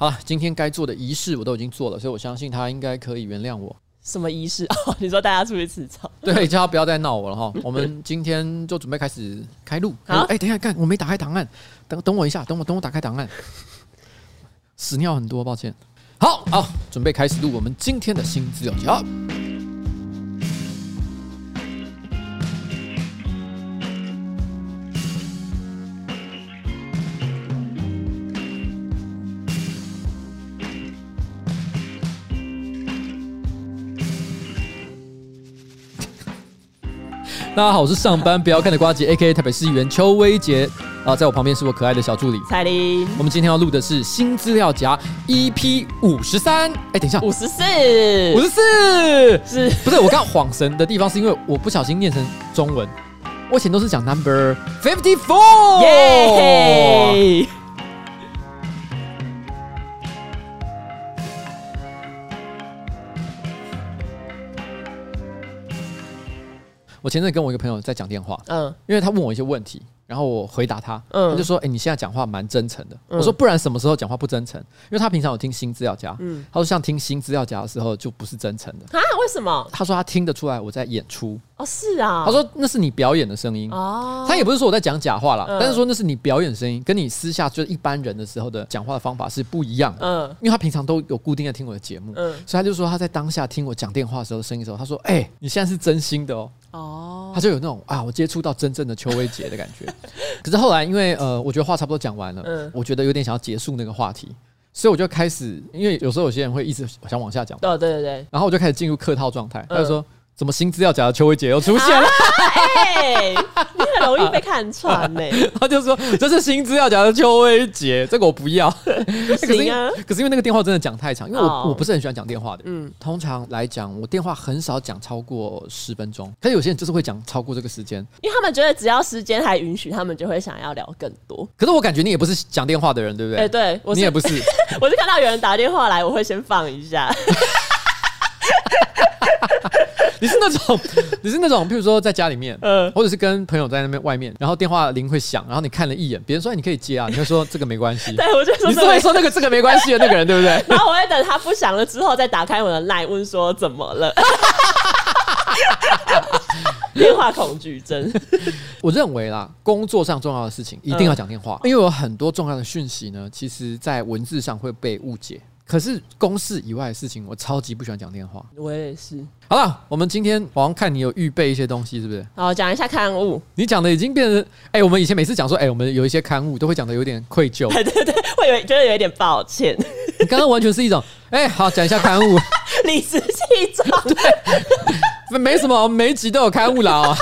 好了，今天该做的仪式我都已经做了，所以我相信他应该可以原谅我。什么仪式？哦，你说大家出去吃草？对，叫他不要再闹我了哈。我们今天就准备开始开录。好，哎，等一下，看我没打开档案，等等我一下，等我等我打开档案。屎尿很多，抱歉。好好，准备开始录我们今天的新资料夹。大家好，我是上班不要看的瓜吉，A.K.A 台北市议员邱威杰啊，在我旁边是我可爱的小助理彩玲。我们今天要录的是新资料夹 EP 五十三。哎，等一下，五十四，五十四，是不是？我刚恍神的地方是因为我不小心念成中文，我以前都是讲 number fifty four。耶！我前阵跟我一个朋友在讲电话，嗯，因为他问我一些问题。然后我回答他，嗯，他就说：“哎，你现在讲话蛮真诚的。”我说：“不然什么时候讲话不真诚？”因为他平常有听新资料夹，嗯，他说像听新资料夹的时候就不是真诚的啊？为什么？他说他听得出来我在演出哦，是啊，他说那是你表演的声音。哦，他也不是说我在讲假话啦，但是说那是你表演声音，跟你私下就是一般人的时候的讲话的方法是不一样的，嗯，因为他平常都有固定在听我的节目，嗯，所以他就说他在当下听我讲电话的时候声音的时候，他说：“哎，你现在是真心的哦。”哦，他就有那种啊，我接触到真正的邱威杰的感觉。可是后来，因为呃，我觉得话差不多讲完了，嗯，我觉得有点想要结束那个话题，所以我就开始，因为有时候有些人会一直想往下讲，对对对，然后我就开始进入客套状态，他就说。怎么新资料夹的邱威杰又出现了？哎，你很容易被看穿呢。他就说这是新资料夹的邱威杰，这个我不要。行啊。可是因为那个电话真的讲太长，因为我我不是很喜欢讲电话的。嗯，通常来讲，我电话很少讲超过十分钟。可是有些人就是会讲超过这个时间，因为他们觉得只要时间还允许，他们就会想要聊更多。可是我感觉你也不是讲电话的人，对不对？哎，对，你也不是。我是看到有人打电话来，我会先放一下。你是那种，你是那种，譬如说在家里面，嗯，或者是跟朋友在那边外面，然后电话铃会响，然后你看了一眼，别人说你可以接啊，你会说这个没关系。对，我就说你是会说那个这个没关系的那个人，对不对？然后我会等他不响了之后，再打开我的 LINE 问说怎么了。电话恐惧症。我认为啦，工作上重要的事情一定要讲电话，因为有很多重要的讯息呢，其实在文字上会被误解。可是公事以外的事情，我超级不喜欢讲电话。我也是。好了，我们今天好像看你有预备一些东西，是不是？好，讲一下刊物。你讲的已经变成，哎、欸，我们以前每次讲说，哎、欸，我们有一些刊物都会讲的有点愧疚。对对对，会有觉得有一点抱歉。你刚刚完全是一种，哎、欸，好，讲一下刊物，理直气壮。对，没什么，每一集都有刊物啦。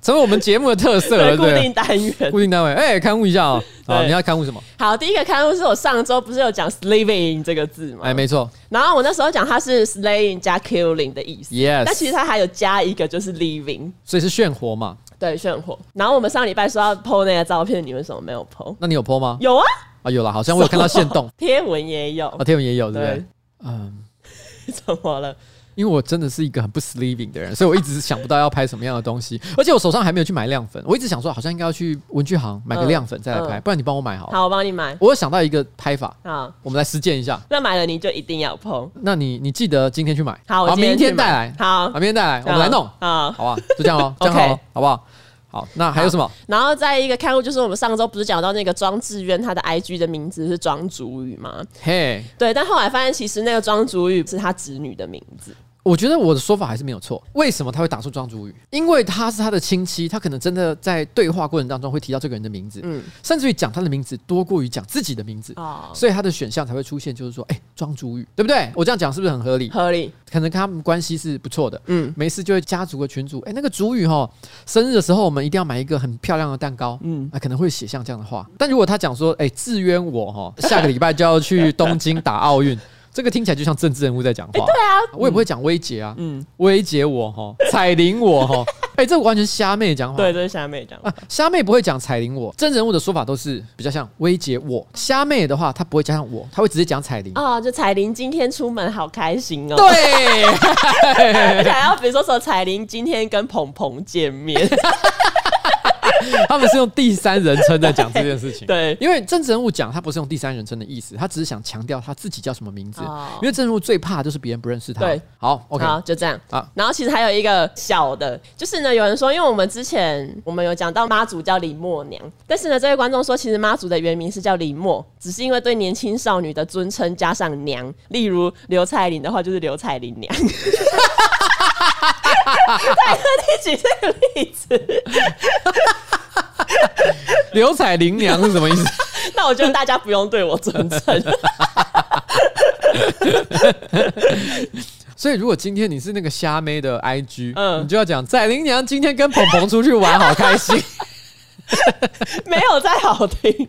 成为我们节目的特色了，对，固定单元，固定单位。哎，刊物一下哦。好，你要刊物什么？好，第一个刊物是我上周不是有讲 “slaving” 这个字吗？哎，没错。然后我那时候讲它是 “slaying” 加 “killing” 的意思。Yes。但其实它还有加一个就是 “living”，所以是炫活嘛？对，炫活。然后我们上礼拜说要 po 那个照片，你为什么没有 po？那你有 po 吗？有啊。啊，有了，好像我有看到 限动，贴文也有。啊，贴文也有，对不对？嗯，怎么了？因为我真的是一个很不 sleeping 的人，所以我一直想不到要拍什么样的东西，而且我手上还没有去买亮粉。我一直想说，好像应该要去文具行买个亮粉再来拍，不然你帮我买好了。好，我帮你买。我有想到一个拍法，好，我们来实践一下。那买了你就一定要 po。那你你记得今天去买，好，我明天带来，好，明天带来，我们来弄，好，好吧，就这样哦，这样好，好不好？好，那还有什么？然后再一个刊物，就是我们上周不是讲到那个庄志渊，他的 IG 的名字是庄主宇吗？嘿，对，但后来发现其实那个庄主宇是他侄女的名字。我觉得我的说法还是没有错。为什么他会打出庄主语？因为他是他的亲戚，他可能真的在对话过程当中会提到这个人的名字，嗯，甚至于讲他的名字多过于讲自己的名字，哦，所以他的选项才会出现，就是说，哎，庄主语，对不对？我这样讲是不是很合理？合理，可能跟他们关系是不错的，嗯，没事就会家族的群组，哎，那个主语哈，生日的时候我们一定要买一个很漂亮的蛋糕，嗯，啊，可能会写像这样的话。但如果他讲说，哎，智渊我哈，下个礼拜就要去东京打奥运。这个听起来就像政治人物在讲话。欸、对啊，我也不会讲威杰啊，嗯，威杰我哈，彩铃我哈，哎、欸，这完全是虾妹讲话。对，这是虾妹讲话。啊，虾妹不会讲彩铃我，真人物的说法都是比较像威杰我。虾妹的话，她不会加上我，她会直接讲彩铃。哦，就彩铃今天出门好开心哦。对，而且还要比如说说彩铃今天跟鹏鹏见面。他们是用第三人称在讲这件事情。对，因为政治人物讲他不是用第三人称的意思，他只是想强调他自己叫什么名字。因为政治人物最怕就是别人不认识他。对，好，OK，好，就这样啊。然后其实还有一个小的，就是呢，有人说，因为我们之前我们有讲到妈祖叫李默娘，但是呢，这位观众说，其实妈祖的原名是叫李默，只是因为对年轻少女的尊称加上娘，例如刘彩玲的话就是刘彩玲娘。再特地举这个例子，刘彩玲娘是什么意思？那我觉得大家不用对我尊称。所以，如果今天你是那个虾妹的 IG，嗯，你就要讲彩玲娘今天跟鹏鹏出去玩，好开心。没有再好听，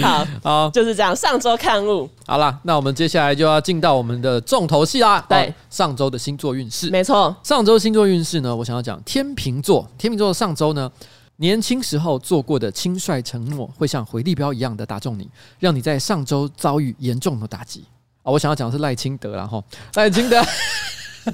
好好就是这样。上周看物好了，那我们接下来就要进到我们的重头戏啦。对，上周的星座运势，没错。上周星座运势呢，我想要讲天秤座。天秤座的上周呢，年轻时候做过的轻率承诺，会像回力标一样的打中你，让你在上周遭遇严重的打击啊！我想要讲的是赖清德，然后赖清德。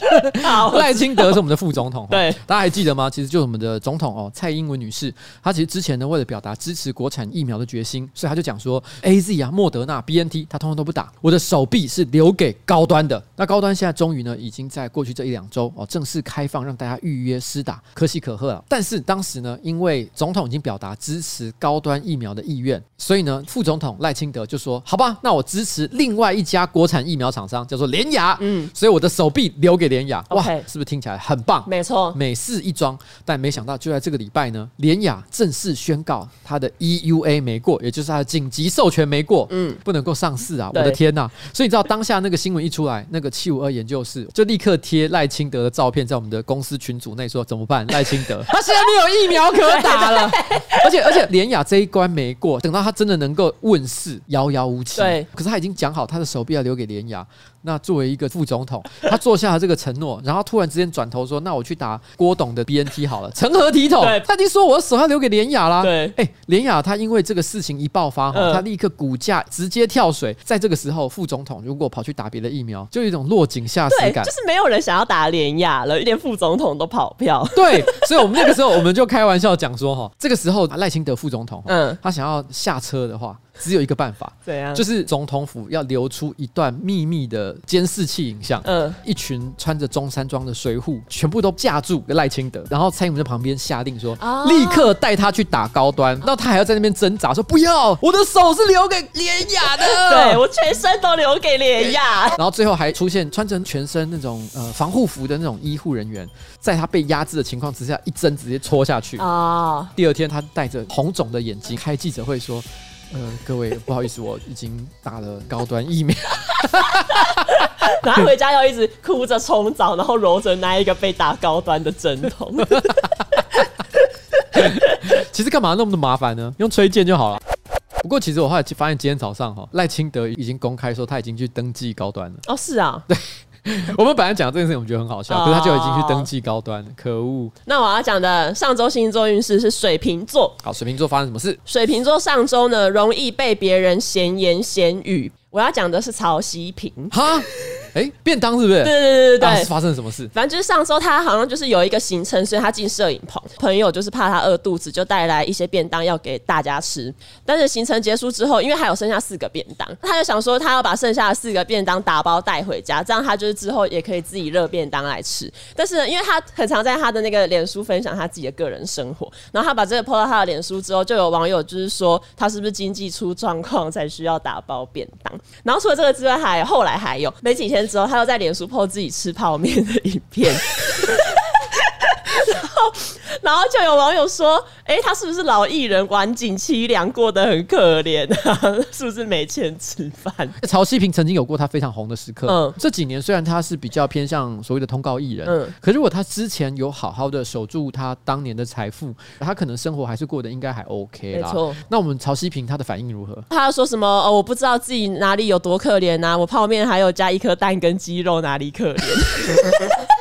赖清德是我们的副总统，对，大家还记得吗？其实就是我们的总统哦，蔡英文女士。她其实之前呢，为了表达支持国产疫苗的决心，所以她就讲说，AZ 啊、莫德纳、BNT，她通通都不打。我的手臂是留给高端的。那高端现在终于呢，已经在过去这一两周哦，正式开放让大家预约施打，可喜可贺啊。但是当时呢，因为总统已经表达支持高端疫苗的意愿，所以呢，副总统赖清德就说：“好吧，那我支持另外一家国产疫苗厂商，叫做联雅。嗯，所以我的手臂留给联雅。哇，是不是听起来很棒？没错，美事一桩。但没想到就在这个礼拜呢，联雅正式宣告他的 EUA 没过，也就是他的紧急授权没过，嗯，不能够上市啊！我的天呐！所以你知道当下那个新闻一出来，那个七五二研究室就立刻贴赖清德的照片在我们的公司群组内说怎么办？赖清德他现在没有疫苗可打了，而且而且联雅这一关没过，等到他真的能够问世，遥遥无期。对，可是他已经讲好他的手臂要留给联亚。那作为一个副总统，他做下了这个承诺，然后突然之间转头说：“那我去打郭董的 BNT 好了。”成何体统？他已经说我的手要留给连雅啦。对，哎，连雅他因为这个事情一爆发，他立刻股价直接跳水。在这个时候，副总统如果跑去打别的疫苗，就有一种落井下石感。就是没有人想要打连雅了，连副总统都跑票。对，所以我们那个时候我们就开玩笑讲说：“哈，这个时候赖清德副总统，嗯，他想要下车的话。”只有一个办法，怎样？就是总统府要留出一段秘密的监视器影像。嗯，一群穿着中山装的随扈全部都架住赖清德，然后蔡英文在旁边下令说：“立刻带他去打高端。”然后他还要在那边挣扎说：“不要，我的手是留给联亚的，对，我全身都留给联亚。”然后最后还出现穿成全身那种呃防护服的那种医护人员，在他被压制的情况之下，一针直接戳下去。啊！第二天他带着红肿的眼睛开记者会说。呃，各位不好意思，我已经打了高端疫苗，然后回家要一直哭着冲澡，然后揉着那一个被打高端的针筒。其实干嘛那么的麻烦呢？用崔健就好了。不过其实我后来发现，今天早上哈赖清德已经公开说他已经去登记高端了。哦，是啊，对。我们本来讲这件事情，我们觉得很好笑，可是他就已经去登记高端，可恶。那我要讲的上周星座运势是水瓶座。好，水瓶座发生什么事？水瓶座上周呢，容易被别人闲言闲语。我要讲的是曹西平。哈。哎、欸，便当是不是？对对对对对，啊、发生了什么事？反正就是上周他好像就是有一个行程，所以他进摄影棚，朋友就是怕他饿肚子，就带来一些便当要给大家吃。但是行程结束之后，因为还有剩下四个便当，他就想说他要把剩下的四个便当打包带回家，这样他就是之后也可以自己热便当来吃。但是呢，因为他很常在他的那个脸书分享他自己的个人生活，然后他把这个 po 到他的脸书之后，就有网友就是说他是不是经济出状况才需要打包便当？然后除了这个之外，还后来还有没几天。之后，他又在脸书 po 自己吃泡面的影片。然后就有网友说：“哎，他是不是老艺人，晚景凄凉，过得很可怜啊？是不是没钱吃饭？”曹希平曾经有过他非常红的时刻。嗯，这几年虽然他是比较偏向所谓的通告艺人，嗯，可如果他之前有好好的守住他当年的财富，他可能生活还是过得应该还 OK 啦。没错。那我们曹希平他的反应如何？他说什么？哦，我不知道自己哪里有多可怜啊！我泡面还有加一颗蛋跟鸡肉，哪里可怜？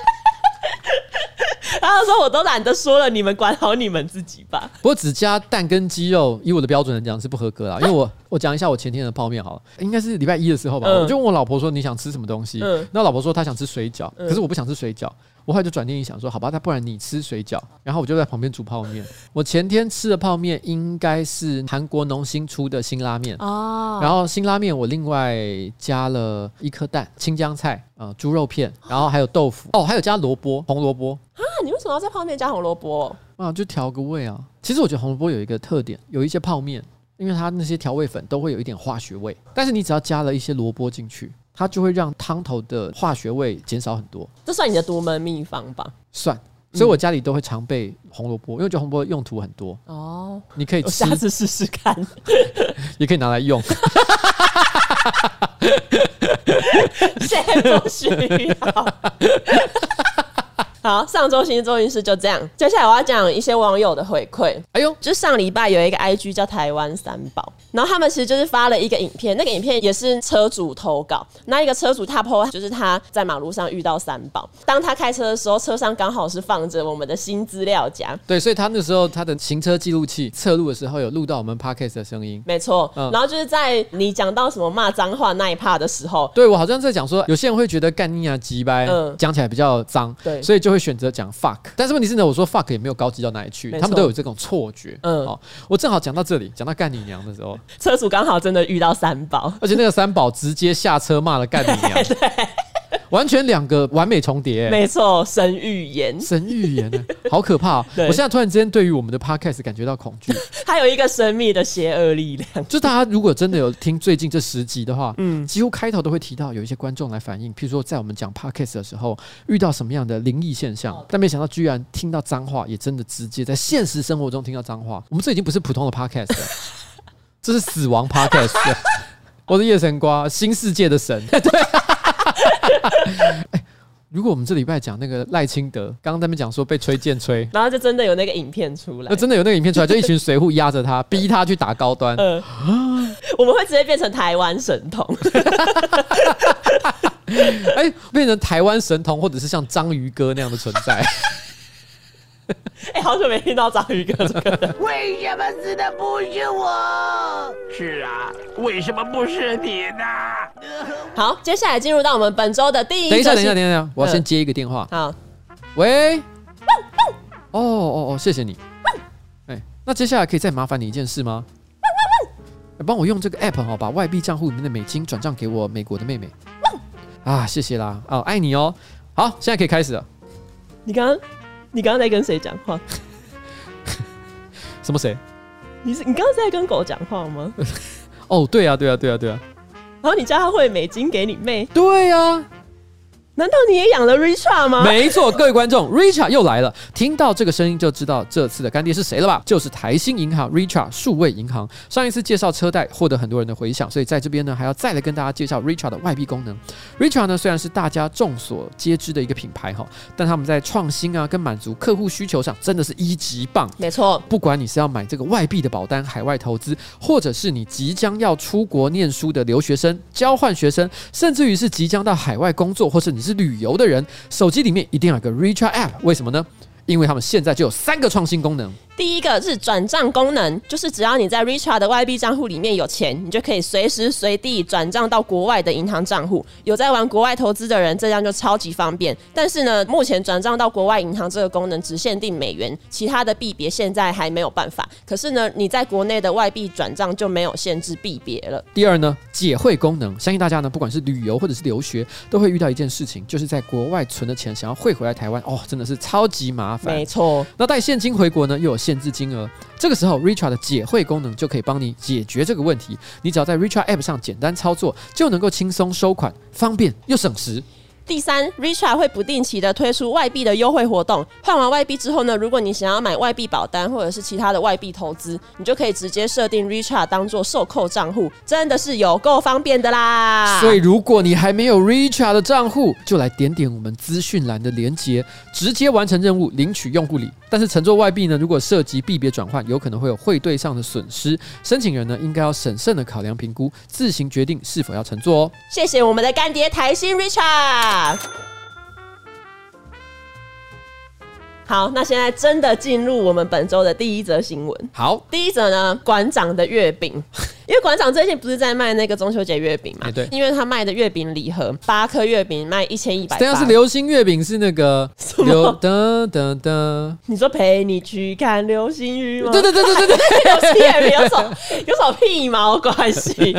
他说我都懒得说了，你们管好你们自己吧。不过只加蛋跟鸡肉，以我的标准来讲是不合格啦。因为我我讲一下我前天的泡面好了，应该是礼拜一的时候吧，嗯、我就问我老婆说，你想吃什么东西？嗯、那老婆说她想吃水饺，可是我不想吃水饺。我后来就转念一想说，好吧，那不然你吃水饺，然后我就在旁边煮泡面。我前天吃的泡面应该是韩国农心出的新拉面哦，然后新拉面我另外加了一颗蛋、青江菜、呃猪肉片，然后还有豆腐哦，还有加萝卜、红萝卜啊。你为什么要在泡面加红萝卜？啊，就调个味啊。其实我觉得红萝卜有一个特点，有一些泡面，因为它那些调味粉都会有一点化学味，但是你只要加了一些萝卜进去。它就会让汤头的化学味减少很多，这算你的独门秘方吧？算，所以我家里都会常备红萝卜，因为我觉得红萝卜用途很多哦。你可以吃，下次试试看，也可以拿来用。谁不需要？好，上周星座运势就这样。接下来我要讲一些网友的回馈。哎呦，就上礼拜有一个 IG 叫台湾三宝，然后他们其实就是发了一个影片，那个影片也是车主投稿。那一个车主他 po 就是他在马路上遇到三宝，当他开车的时候，车上刚好是放着我们的新资料夹。对，所以他那时候他的行车记录器侧录的时候有录到我们 Podcast 的声音。没错，嗯、然后就是在你讲到什么骂脏话那一 part 的时候，对我好像在讲说，有些人会觉得干你啊鸡掰，嗯，讲起来比较脏，对，所以就。会选择讲 fuck，但是问题是呢，我说 fuck 也没有高级到哪里去，他们都有这种错觉。嗯，哦，我正好讲到这里，讲到干你娘的时候，车主刚好真的遇到三宝，而且那个三宝直接下车骂了干你娘。对。对 完全两个完美重叠，没错，神预言，神预言呢，好可怕、喔！我现在突然之间对于我们的 podcast 感觉到恐惧，它有一个神秘的邪恶力量。就大家如果真的有听最近这十集的话，嗯，几乎开头都会提到有一些观众来反映，譬如说在我们讲 podcast 的时候遇到什么样的灵异现象，但没想到居然听到脏话，也真的直接在现实生活中听到脏话。我们这已经不是普通的 podcast 了，这是死亡 podcast。我是夜神瓜，新世界的神，对。欸、如果我们这礼拜讲那个赖清德，刚刚他们讲说被吹剑吹，然后就真的有那个影片出来，那真的有那个影片出来，就一群随扈压着他，逼他去打高端。呃、我们会直接变成台湾神童，哎、欸，变成台湾神童，或者是像章鱼哥那样的存在。哎、欸，好久没听到章鱼哥这个了。为什么死的不是我？是啊，为什么不是你呢？好，接下来进入到我们本周的第一。等一下，等一下，等一下，我要先接一个电话。好，喂。哦哦哦，谢谢你。哎，那接下来可以再麻烦你一件事吗？帮我用这个 app 哈，把外币账户里面的美金转账给我美国的妹妹。啊，谢谢啦。哦，爱你哦。好，现在可以开始了。你刚刚。你刚刚在跟谁讲话？什么谁？你是你刚刚在跟狗讲话吗？哦，对啊，对啊，对啊，对啊。然后你叫他汇美金给你妹？对啊。难道你也养了 Richard 吗？没错，各位观众，Richard 又来了。听到这个声音就知道这次的干爹是谁了吧？就是台新银行 Richard 数位银行。上一次介绍车贷获得很多人的回响，所以在这边呢还要再来跟大家介绍 Richard 的外币功能。Richard 呢虽然是大家众所皆知的一个品牌哈，但他们在创新啊跟满足客户需求上真的是一级棒。没错，不管你是要买这个外币的保单、海外投资，或者是你即将要出国念书的留学生、交换学生，甚至于是即将到海外工作，或是你是旅游的人，手机里面一定要有个 Richart App，为什么呢？因为他们现在就有三个创新功能。第一个是转账功能，就是只要你在 Richard 的外币账户里面有钱，你就可以随时随地转账到国外的银行账户。有在玩国外投资的人，这样就超级方便。但是呢，目前转账到国外银行这个功能只限定美元，其他的币别现在还没有办法。可是呢，你在国内的外币转账就没有限制币别了。第二呢，解汇功能，相信大家呢，不管是旅游或者是留学，都会遇到一件事情，就是在国外存的钱想要汇回来台湾，哦，真的是超级麻烦。没错，那带现金回国呢，又有限制金额。这个时候，Richard 的解汇功能就可以帮你解决这个问题。你只要在 Richard App 上简单操作，就能够轻松收款，方便又省时。第三，Richard 会不定期的推出外币的优惠活动。换完外币之后呢，如果你想要买外币保单或者是其他的外币投资，你就可以直接设定 Richard 当做受扣账户，真的是有够方便的啦。所以，如果你还没有 Richard 的账户，就来点点我们资讯栏的连结，直接完成任务，领取用户礼。但是，乘坐外币呢，如果涉及币别转换，有可能会有汇兑上的损失。申请人呢，应该要审慎的考量评估，自行决定是否要乘坐哦。谢谢我们的干爹台新好，那现在真的进入我们本周的第一则新闻。好，第一则呢，馆长的月饼。因为馆长最近不是在卖那个中秋节月饼嘛？对，因为他卖的月饼礼盒八颗月饼卖一千一百。这样是流星月饼，是那个噔噔噔噔。你说陪你去看流星雨吗？对对对对对对，流星月饼有什有什么屁毛关系？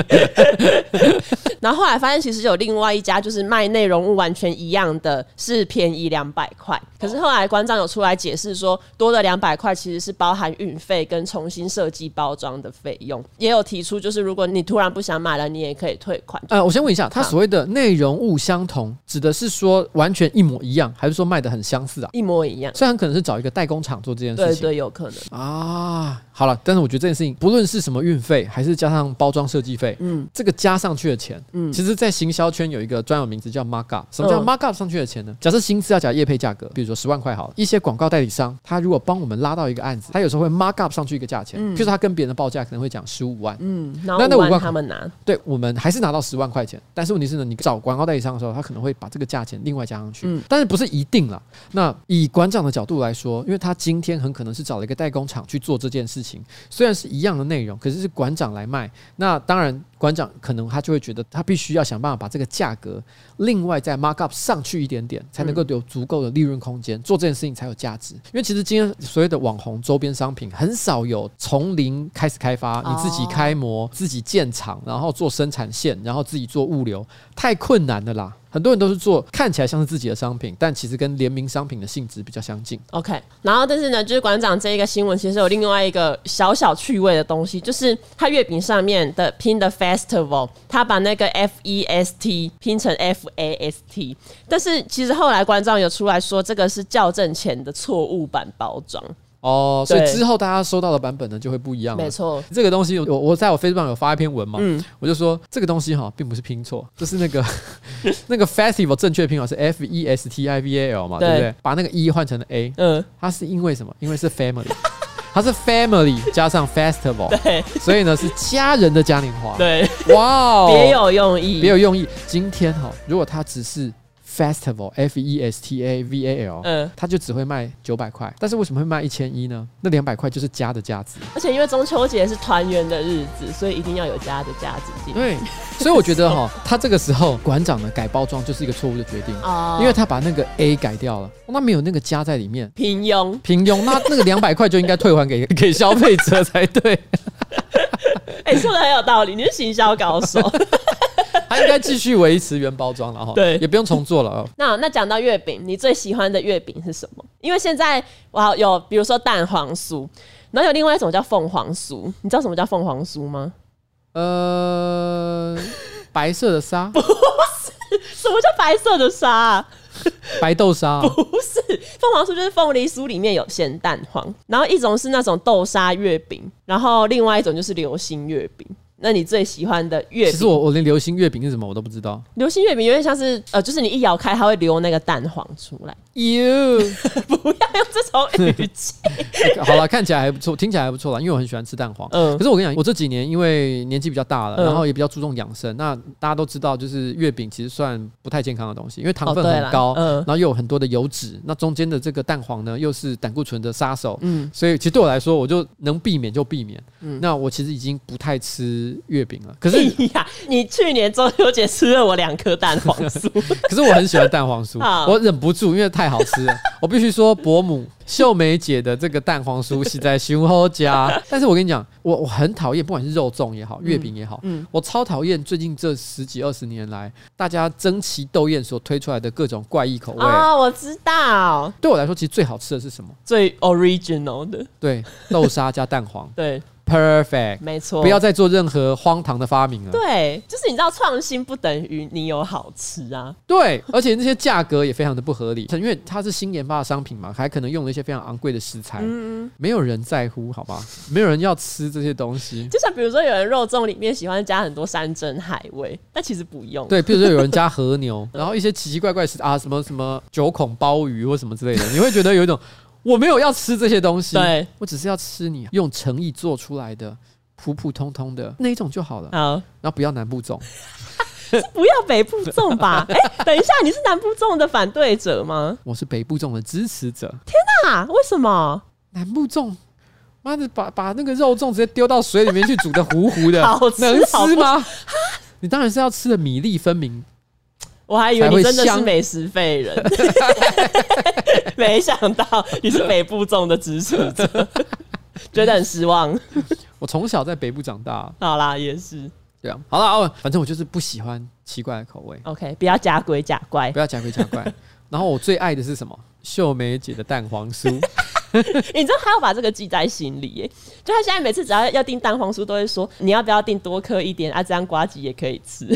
然后后来发现，其实有另外一家就是卖内容物完全一样的，是便宜两百块。可是后来馆长有出来解释说，多的两百块其实是包含运费跟重新设计包装的费用，也有提出。就是如果你突然不想买了，你也可以退款。呃，我先问一下，他所谓的内容物相同，指的是说完全一模一样，还是说卖的很相似啊？一模一样，虽然可能是找一个代工厂做这件事情，对对，有可能啊。好了，但是我觉得这件事情，不论是什么运费，还是加上包装设计费，嗯，这个加上去的钱，嗯，其实，在行销圈有一个专有名词叫 markup。什么叫 markup 上去的钱呢？假设薪资要讲业配价格，比如说十万块好了，一些广告代理商，他如果帮我们拉到一个案子，他有时候会 markup 上去一个价钱，嗯，就是他跟别人的报价可能会讲十五万，嗯，那那五万他们拿，对，我们还是拿到十万块钱，但是问题是呢，你找广告代理商的时候，他可能会把这个价钱另外加上去，嗯，但是不是一定啦。那以馆长的角度来说，因为他今天很可能是找了一个代工厂去做这件事情，虽然是。一样的内容，可是是馆长来卖，那当然馆长可能他就会觉得他必须要想办法把这个价格另外再 mark up 上去一点点，才能够有足够的利润空间，做这件事情才有价值。因为其实今天所谓的网红周边商品很少有从零开始开发，你自己开模、自己建厂，然后做生产线，然后自己做物流，太困难的啦。很多人都是做看起来像是自己的商品，但其实跟联名商品的性质比较相近。OK，然后但是呢，就是馆长这一个新闻其实有另外一个小小趣味的东西，就是他月饼上面的拼的 Festival，他把那个 F E S T 拼成 F A S T，但是其实后来馆长有出来说，这个是校正前的错误版包装。哦，所以之后大家收到的版本呢就会不一样。没错，这个东西我我在我 Facebook 上有发一篇文嘛，嗯，我就说这个东西哈并不是拼错，就是那个 那个 festival 正确拼法是 F E S T I V A L 嘛，对。不对？把那个 E 换成了 A，嗯，它是因为什么？因为是 family，它是 family 加上 festival，对，所以呢是家人的嘉年华，对，哇，别有用意，别有用意。今天哈，如果它只是 Festival F E S T A V A L，嗯，它就只会卖九百块，但是为什么会卖一千一呢？那两百块就是加的价值，而且因为中秋节是团圆的日子，所以一定要有加的价值。对，所以我觉得哈，他这个时候馆长的改包装就是一个错误的决定，哦，因为他把那个 A 改掉了，那没有那个加在里面，平庸，平庸，那那个两百块就应该退还给 给消费者才对。哎、欸，说的很有道理，你是行销高手。他应该继续维持原包装了哈，对，也不用重做了啊。那那讲到月饼，你最喜欢的月饼是什么？因为现在哇，有比如说蛋黄酥，然后有另外一种叫凤凰酥，你知道什么叫凤凰酥吗？呃，白色的沙？不是，什么叫白色的沙啊？白豆沙？不是，凤凰酥就是凤梨酥里面有咸蛋黄，然后一种是那种豆沙月饼，然后另外一种就是流心月饼。那你最喜欢的月饼？其实我我连流心月饼是什么我都不知道。流心月饼有点像是呃，就是你一咬开，它会流那个蛋黄出来。哟，不要用这种语气。好了，看起来还不错，听起来还不错啦。因为我很喜欢吃蛋黄。嗯。可是我跟你讲，我这几年因为年纪比较大了，然后也比较注重养生。那大家都知道，就是月饼其实算不太健康的东西，因为糖分很高，嗯，然后又有很多的油脂。那中间的这个蛋黄呢，又是胆固醇的杀手。嗯。所以其实对我来说，我就能避免就避免。嗯。那我其实已经不太吃。月饼了，可是呀，你去年中秋节吃了我两颗蛋黄酥，可是我很喜欢蛋黄酥，我忍不住，因为太好吃了，我必须说伯母。秀梅姐的这个蛋黄酥是在熊后家，但是我跟你讲，我我很讨厌，不管是肉粽也好，月饼也好，嗯，嗯我超讨厌最近这十几二十年来大家争奇斗艳所推出来的各种怪异口味啊、哦！我知道，对我来说，其实最好吃的是什么？最 original 的，对，豆沙加蛋黄，对。Perfect，没错，不要再做任何荒唐的发明了。对，就是你知道，创新不等于你有好吃啊。对，而且那些价格也非常的不合理，因为它是新研发的商品嘛，还可能用了一些非常昂贵的食材。嗯，没有人在乎，好吧？没有人要吃这些东西。就像比如说，有人肉粽里面喜欢加很多山珍海味，但其实不用。对，比如说有人加和牛，然后一些奇奇怪怪是啊，什么什么九孔鲍鱼或什么之类的，你会觉得有一种。我没有要吃这些东西，对，我只是要吃你用诚意做出来的普普通通的那一种就好了。好，然后不要南部粽。不要北部粽吧？哎、欸，等一下，你是南部粽的反对者吗？我是北部粽的支持者。天哪，为什么南部粽？妈的，把把那个肉粽直接丢到水里面去煮的糊糊的，好吃能吃吗？你当然是要吃的米粒分明。我还以为你真的是美食废人，没想到你是北部粽的支持者，觉得很失望。我从小在北部长大，好啦，也是对啊。好了，反正我就是不喜欢奇怪的口味。OK，不要假鬼假怪，不要假鬼假怪。然后我最爱的是什么？秀梅姐的蛋黄酥。你知道他要把这个记在心里耶？就他现在每次只要要订蛋黄酥，都会说你要不要订多颗一点啊？这样瓜子也可以吃。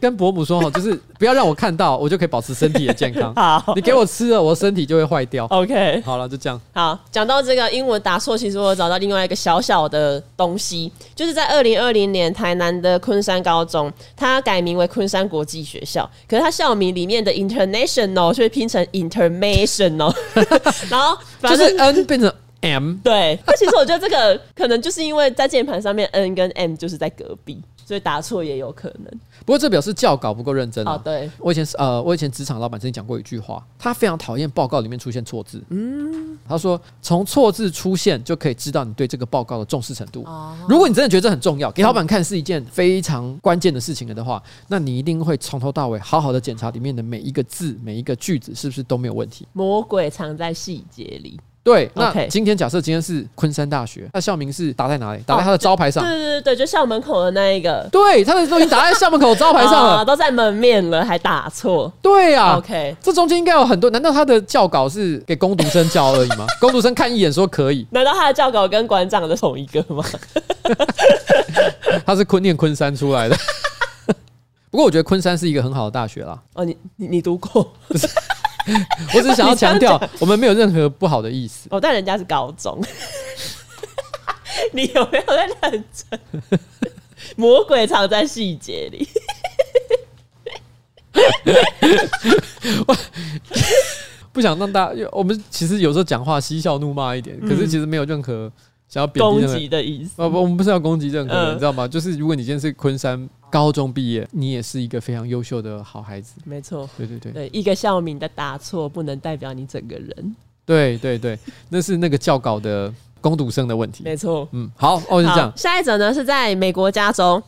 跟伯母说哈，就是不要让我看到，我就可以保持身体的健康。好，你给我吃了，我身体就会坏掉。OK，好了，就这样。好，讲到这个英文打错，其实我找到另外一个小小的东西，就是在二零二零年台南的昆山高中，它改名为昆山国际学校，可是它校名里面的 international 却拼成 international，然后就是 N 变成 M。对，那其实我觉得这个 可能就是因为在键盘上面 N 跟 M 就是在隔壁。所以答错也有可能，不过这表示教稿不够认真啊。哦、对，我以前是呃，我以前职场老板曾经讲过一句话，他非常讨厌报告里面出现错字。嗯，他说从错字出现就可以知道你对这个报告的重视程度。哦，如果你真的觉得这很重要，给老板看是一件非常关键的事情了的话，那你一定会从头到尾好好的检查里面的每一个字、每一个句子是不是都没有问题。魔鬼藏在细节里。对，那今天假设今天是昆山大学，那校名是打在哪里？打在他的招牌上。对对对对，就校门口的那一个。对，他的都已经打在校门口招牌上了，都在门面了，还打错。对呀，OK，这中间应该有很多。难道他的教稿是给工读生教而已吗？工读生看一眼说可以。难道他的教稿跟馆长的同一个吗？他是昆念昆山出来的。不过我觉得昆山是一个很好的大学啦。哦，你你你读过？我只是想要强调，我们没有任何不好的意思。哦，但人家是高中，你有没有在认真？魔鬼藏在细节里。我不想让大家，我们其实有时候讲话嬉笑怒骂一点，可是其实没有任何。想要攻击的意思？哦不，我们不是要攻击任何人，你知道吗？就是如果你今天是昆山高中毕业，你也是一个非常优秀的好孩子。没错，对对对，对一个校名的打错，不能代表你整个人。对对对，那是那个教稿的攻读生的问题。没错，嗯，好，哦，就这样。下一则呢是在美国加州。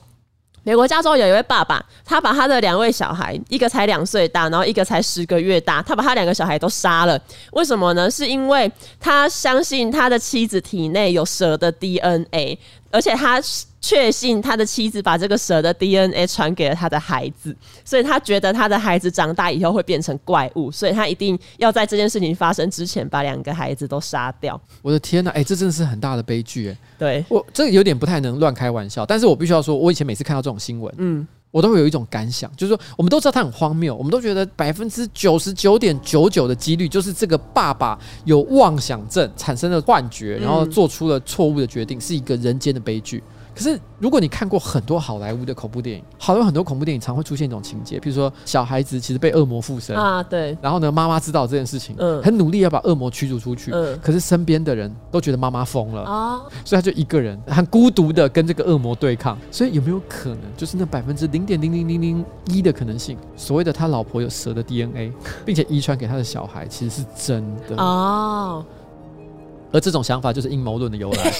美国加州有一位爸爸，他把他的两位小孩，一个才两岁大，然后一个才十个月大，他把他两个小孩都杀了。为什么呢？是因为他相信他的妻子体内有蛇的 DNA。而且他确信他的妻子把这个蛇的 DNA 传给了他的孩子，所以他觉得他的孩子长大以后会变成怪物，所以他一定要在这件事情发生之前把两个孩子都杀掉。我的天呐，哎，这真的是很大的悲剧，哎，对，我这个有点不太能乱开玩笑，但是我必须要说，我以前每次看到这种新闻，嗯。我都会有一种感想，就是说，我们都知道他很荒谬，我们都觉得百分之九十九点九九的几率，就是这个爸爸有妄想症，产生了幻觉，然后做出了错误的决定，是一个人间的悲剧。可是，如果你看过很多好莱坞的恐怖电影，好莱坞很多恐怖电影常会出现一种情节，比如说小孩子其实被恶魔附身啊，对，然后呢，妈妈知道这件事情，嗯，很努力要把恶魔驱逐出去，嗯，可是身边的人都觉得妈妈疯了啊，所以他就一个人很孤独的跟这个恶魔对抗。所以有没有可能，就是那百分之零点零零零零一的可能性，所谓的他老婆有蛇的 DNA，并且遗传给他的小孩，其实是真的。哦。而这种想法就是阴谋论的由来，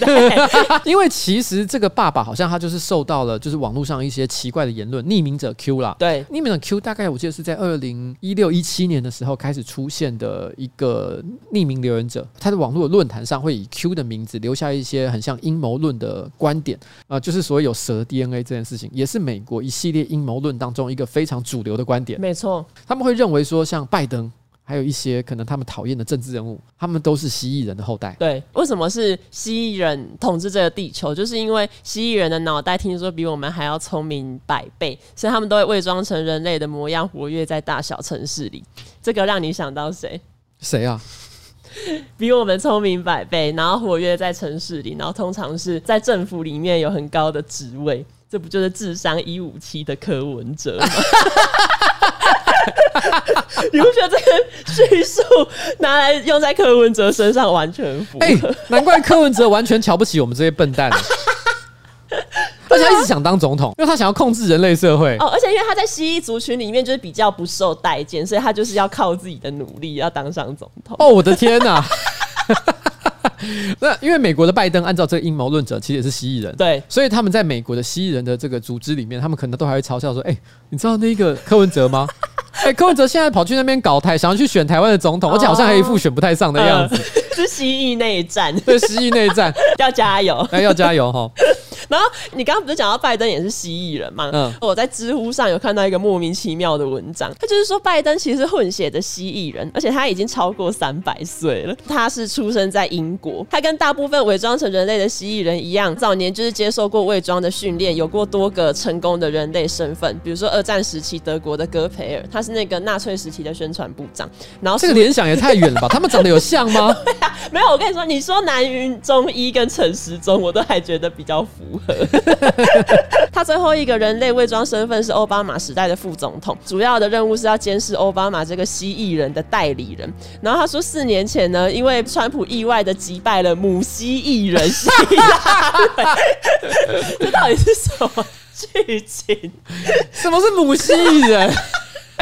因为其实这个爸爸好像他就是受到了就是网络上一些奇怪的言论，匿名者 Q 啦，对，匿名者 Q 大概我记得是在二零一六一七年的时候开始出现的一个匿名留言者，他的网络论坛上会以 Q 的名字留下一些很像阴谋论的观点啊，就是所谓有蛇 DNA 这件事情，也是美国一系列阴谋论当中一个非常主流的观点，没错，他们会认为说像拜登。还有一些可能他们讨厌的政治人物，他们都是蜥蜴人的后代。对，为什么是蜥蜴人统治这个地球？就是因为蜥蜴人的脑袋听说比我们还要聪明百倍，所以他们都会伪装成人类的模样，活跃在大小城市里。这个让你想到谁？谁啊？比我们聪明百倍，然后活跃在城市里，然后通常是在政府里面有很高的职位。这不就是智商一五七的柯文哲吗？你不觉得这个叙述拿来用在柯文哲身上完全符合？哎、欸，难怪柯文哲完全瞧不起我们这些笨蛋。而且他一直想当总统，因为他想要控制人类社会。哦，而且因为他在蜥蜴族群里面就是比较不受待见，所以他就是要靠自己的努力要当上总统。哦，我的天哪！那因为美国的拜登按照这个阴谋论者，其实也是蜥蜴人，对，所以他们在美国的蜥蜴人的这个组织里面，他们可能都还会嘲笑说：“哎、欸，你知道那个柯文哲吗？哎、欸，柯文哲现在跑去那边搞台，想要去选台湾的总统，而且好像还有一副选不太上的样子。呃”是蜥蜴内战，对，蜥蜴内战要加油，哎，要加油哈。然后你刚刚不是讲到拜登也是蜥蜴人吗？嗯，我在知乎上有看到一个莫名其妙的文章，他就是说拜登其实是混血的蜥蜴人，而且他已经超过三百岁了。他是出生在英国，他跟大部分伪装成人类的蜥蜴人一样，早年就是接受过伪装的训练，有过多个成功的人类身份，比如说二战时期德国的戈培尔，他是那个纳粹时期的宣传部长。然后这个联想也太远了吧？他们长得有像吗？对啊、没有，我跟你说，你说南云中一跟陈时中，我都还觉得比较 他最后一个人类伪装身份是奥巴马时代的副总统，主要的任务是要监视奥巴马这个蜥蜴人的代理人。然后他说，四年前呢，因为川普意外的击败了母蜥蜴人希拉蕊，这到底是什么剧情？什么是母蜥蜴人？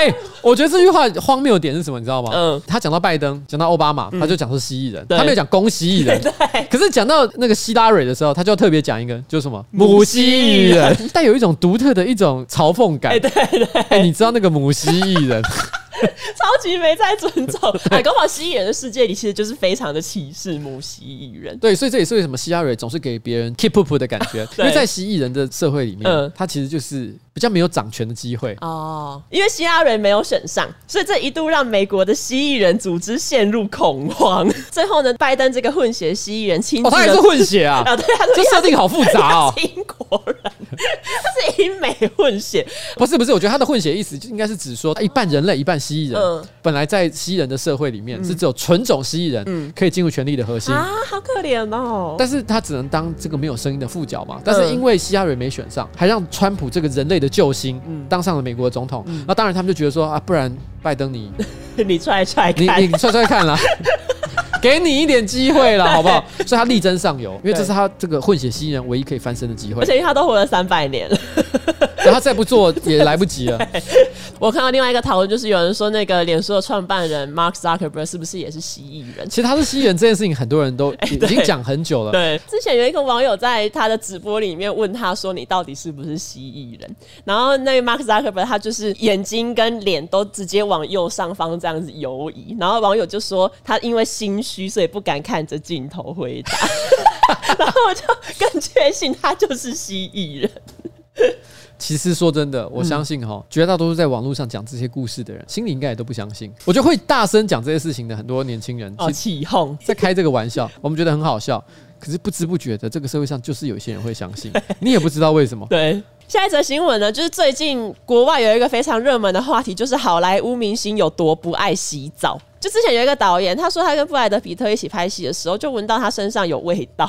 哎、欸，我觉得这句话荒谬点是什么？你知道吗？嗯，他讲到拜登，讲到奥巴马，他就讲是蜥蜴人，嗯、他没有讲公蜥蜴人。对。可是讲到那个希拉蕊的时候，他就要特别讲一个，就是什么 母蜥蜴人，带有一种独特的一种嘲讽感。对对对。哎、欸，你知道那个母蜥蜴人？超级没在尊重，哎，搞不好蜥蜴人的世界里其实就是非常的歧视母蜥蜴人。对，所以这也是为什么希拉蕊总是给别人 keep up 的感觉，因为在蜥蜴人的社会里面，嗯，他其实就是比较没有掌权的机会哦。因为希拉蕊没有选上，所以这一度让美国的蜥蜴人组织陷入恐慌。最后呢，拜登这个混血蜥蜴人亲他也是混血啊？啊，对啊，这设定好复杂哦。英国人，他是英美混血，不是不是，我觉得他的混血意思就应该是指说一半人类一半蜥蜴人。嗯，本来在蜥蜴人的社会里面是只有纯种蜥蜴人可以进入权力的核心啊，好可怜哦。但是他只能当这个没有声音的副角嘛。但是因为希拉蕊没选上，还让川普这个人类的救星当上了美国总统。那当然他们就觉得说啊，不然拜登你 你踹踹看，你你踹踹看啦。给你一点机会了，好不好？所以他力争上游，因为这是他这个混血蜥蜴人唯一可以翻身的机会。而且因为他都活了三百年了，然后他再不做也来不及了。我看到另外一个讨论，就是有人说那个脸书的创办人 Mark Zuckerberg 是不是也是蜥蜴人？其实他是蜥蜴人这件事情，很多人都已经讲很久了。对，之前有一个网友在他的直播里面问他说：“你到底是不是蜥蜴人？”然后那个 Mark Zuckerberg 他就是眼睛跟脸都直接往右上方这样子游移，然后网友就说他因为心虚，所以不敢看着镜头回答。然后我就更确信他就是蜥蜴人。其实说真的，我相信哈，绝大多数在网络上讲这些故事的人，心里应该也都不相信。我觉得会大声讲这些事情的很多年轻人，哦，起哄，在开这个玩笑，我们觉得很好笑。可是不知不觉的，这个社会上就是有些人会相信，你也不知道为什么。对，下一则新闻呢，就是最近国外有一个非常热门的话题，就是好莱坞明星有多不爱洗澡。就之前有一个导演，他说他跟布莱德彼特一起拍戏的时候，就闻到他身上有味道，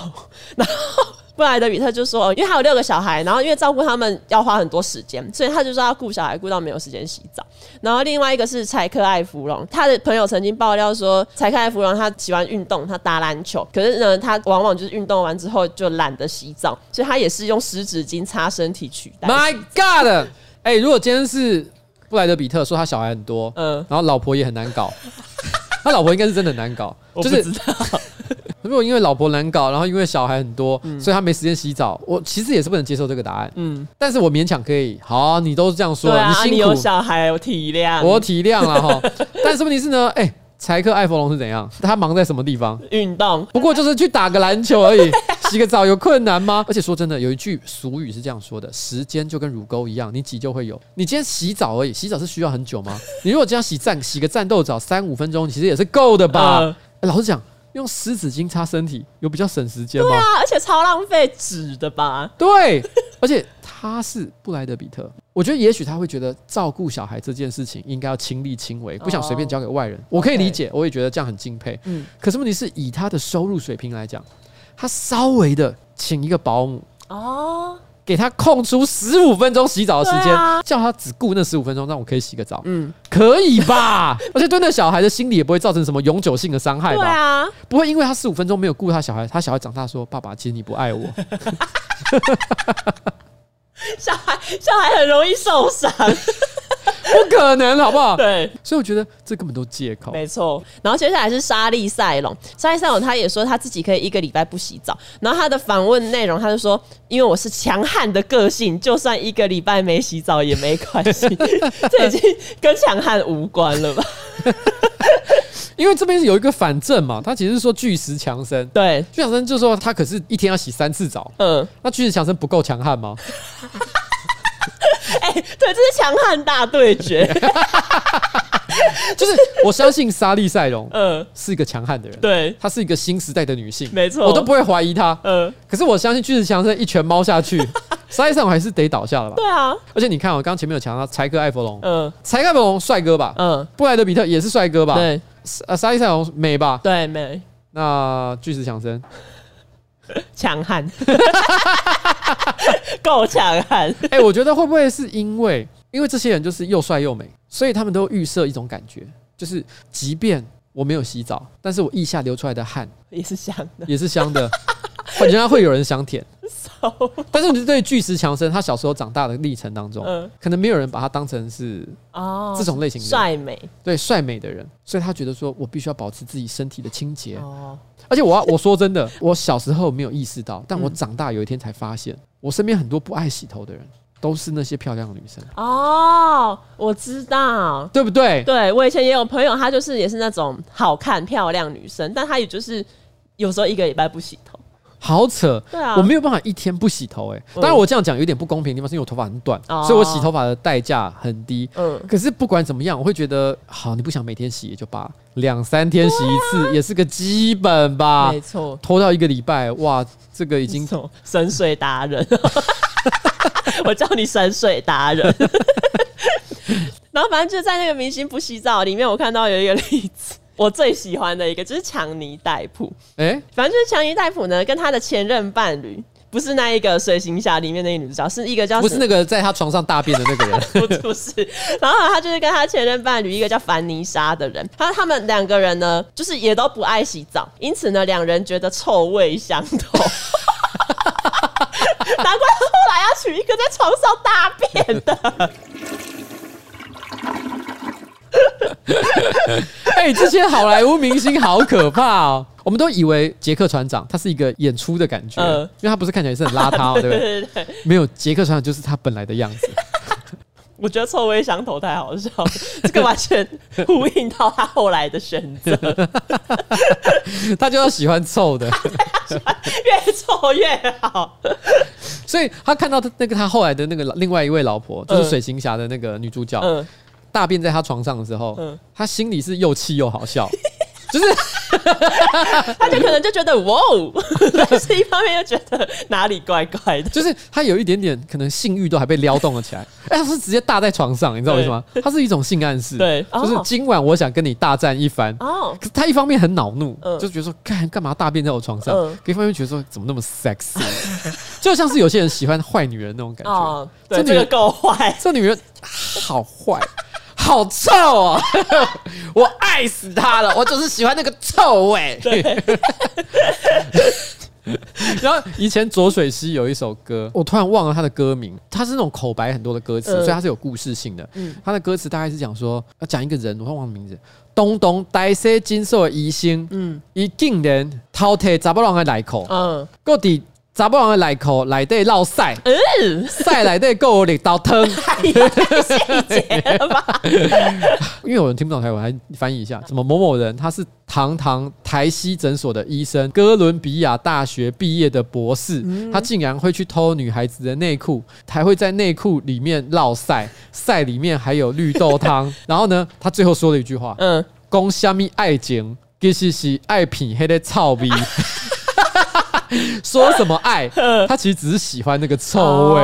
然后。布莱德彼特就说，因为他有六个小孩，然后因为照顾他们要花很多时间，所以他就说要顾小孩顾到没有时间洗澡。然后另外一个是柴克艾芙蓉，他的朋友曾经爆料说，柴克艾芙蓉他喜欢运动，他打篮球，可是呢，他往往就是运动完之后就懒得洗澡，所以他也是用湿纸巾擦身体取代。My God！哎、如果今天是布莱德比特说他小孩很多，嗯，然后老婆也很难搞，他老婆应该是真的很难搞，就是知道。如果因为老婆难搞，然后因为小孩很多，嗯、所以他没时间洗澡，我其实也是不能接受这个答案。嗯，但是我勉强可以。好、啊，你都是这样说，啊、你辛苦，你有小孩，我体谅，我体谅了哈。但是问题是呢，哎、欸，柴克艾弗隆是怎样？他忙在什么地方？运动，不过就是去打个篮球而已。洗个澡有困难吗？而且说真的，有一句俗语是这样说的：时间就跟乳沟一样，你挤就会有。你今天洗澡而已，洗澡是需要很久吗？你如果这样洗战洗个战斗澡三五分钟，其实也是够的吧？呃欸、老实讲。用湿纸巾擦身体有比较省时间吗？对啊，而且超浪费纸的吧？对，而且他是布莱德比特，我觉得也许他会觉得照顾小孩这件事情应该要亲力亲为，不想随便交给外人。我可以理解，我也觉得这样很敬佩。嗯，可是问题是以他的收入水平来讲，他稍微的请一个保姆哦。给他空出十五分钟洗澡的时间，啊、叫他只顾那十五分钟，让我可以洗个澡。嗯，可以吧？而且对那小孩的心理也不会造成什么永久性的伤害吧？对啊，不会因为他十五分钟没有顾他小孩，他小孩长大说：“爸爸，其实你不爱我。” 小孩小孩很容易受伤。不可能，好不好？对，所以我觉得这根本都借口。没错。然后接下来是莎莉赛龙，莎莉赛龙他也说他自己可以一个礼拜不洗澡。然后他的访问内容，他就说：“因为我是强悍的个性，就算一个礼拜没洗澡也没关系。”这已经跟强悍无关了吧？因为这边有一个反证嘛，他其实是说巨石强森。对，巨石强森就说他可是一天要洗三次澡。嗯，那巨石强森不够强悍吗？哎、欸，对，这是强悍大对决。就是我相信莎莉赛隆，嗯，是一个强悍的人。对，她是一个新时代的女性，没错，我都不会怀疑她。嗯，可是我相信巨石强森一拳猫下去，莎莉赛隆还是得倒下了吧？对啊。而且你看，我刚刚前面有强调柴克艾弗隆，嗯，柴克艾弗隆帅哥吧？嗯，布莱德比特也是帅哥吧？对，呃，沙溢赛隆美吧？对，美。那巨石强森。强悍，够强悍。哎，我觉得会不会是因为，因为这些人就是又帅又美，所以他们都预设一种感觉，就是即便我没有洗澡，但是我腋下流出来的汗也是香的，也是香的，人家会有人想舔。但是我觉得对巨石强森，他小时候长大的历程当中，嗯，可能没有人把他当成是哦这种类型的帅美，对帅美的人，所以他觉得说我必须要保持自己身体的清洁哦。而且我要我说真的，我小时候没有意识到，但我长大有一天才发现，我身边很多不爱洗头的人，都是那些漂亮的女生。哦，我知道，对不对？对，我以前也有朋友，她就是也是那种好看漂亮女生，但她也就是有时候一个礼拜不洗头。好扯，对啊，我没有办法一天不洗头，哎，当然我这样讲有点不公平的地方是因为我头发很短，所以我洗头发的代价很低。嗯，可是不管怎么样，我会觉得好，你不想每天洗也就罢，两三天洗一次也是个基本吧。没错，拖到一个礼拜，哇，这个已经神水达人，我叫你神水达人。然后反正就在那个明星不洗澡里面，我看到有一个例子。我最喜欢的一个就是强尼戴普，哎，反正就是强尼戴普呢，跟他的前任伴侣不是那一个水行侠里面那个女主角，是一个叫不是那个在他床上大便的那个人，不不是，然后他就是跟他前任伴侣一个叫凡妮莎的人，他他们两个人呢，就是也都不爱洗澡，因此呢，两人觉得臭味相投，难怪后来要娶一个在床上大便的。哎、欸，这些好莱坞明星好可怕哦！我们都以为杰克船长他是一个演出的感觉，呃、因为他不是看起来是很邋遢，对不对？对对对，没有，杰克船长就是他本来的样子。我觉得臭味相投太好笑了，这个完全呼应到他后来的选择。他就要喜欢臭的，越臭越好。所以他看到他那个他后来的那个另外一位老婆，就是水行侠的那个女主角。嗯大便在他床上的时候，嗯、他心里是又气又好笑，就是 他就可能就觉得哇，但是一方面又觉得哪里怪怪的，就是他有一点点可能性欲都还被撩动了起来。哎，他是直接大在床上，你知道为什么？他是一种性暗示，对，就是今晚我想跟你大战一番。哦，可是他一方面很恼怒，嗯、就觉得说干干嘛大便在我床上？嗯、一方面觉得说怎么那么 sexy，就像是有些人喜欢坏女人那种感觉。哦，对，这个够坏，这女人好坏。好臭哦！我爱死他了，我就是喜欢那个臭味。对 然后以前浊水溪有一首歌，我突然忘了他的歌名，他是那种口白很多的歌词，所以他是有故事性的。他的歌词大概是讲说，要讲一个人，我忘了名字。东东大西金色的医生，嗯，伊竟然偷摕查某人的内裤，嗯，各地。查某人的内裤内底落屎，屎内底够有力道汤，太细节了吧？因为有人听不懂台湾，还翻译一下：什么某某人，他是堂堂台西诊所的医生，哥伦比亚大学毕业的博士，他竟然会去偷女孩子的内裤，还会在内裤里面落屎，屎里面还有绿豆汤。然后呢，他最后说了一句话：嗯，讲虾米爱情，其实是爱品黑的臭味。说什么爱？他其实只是喜欢那个臭味。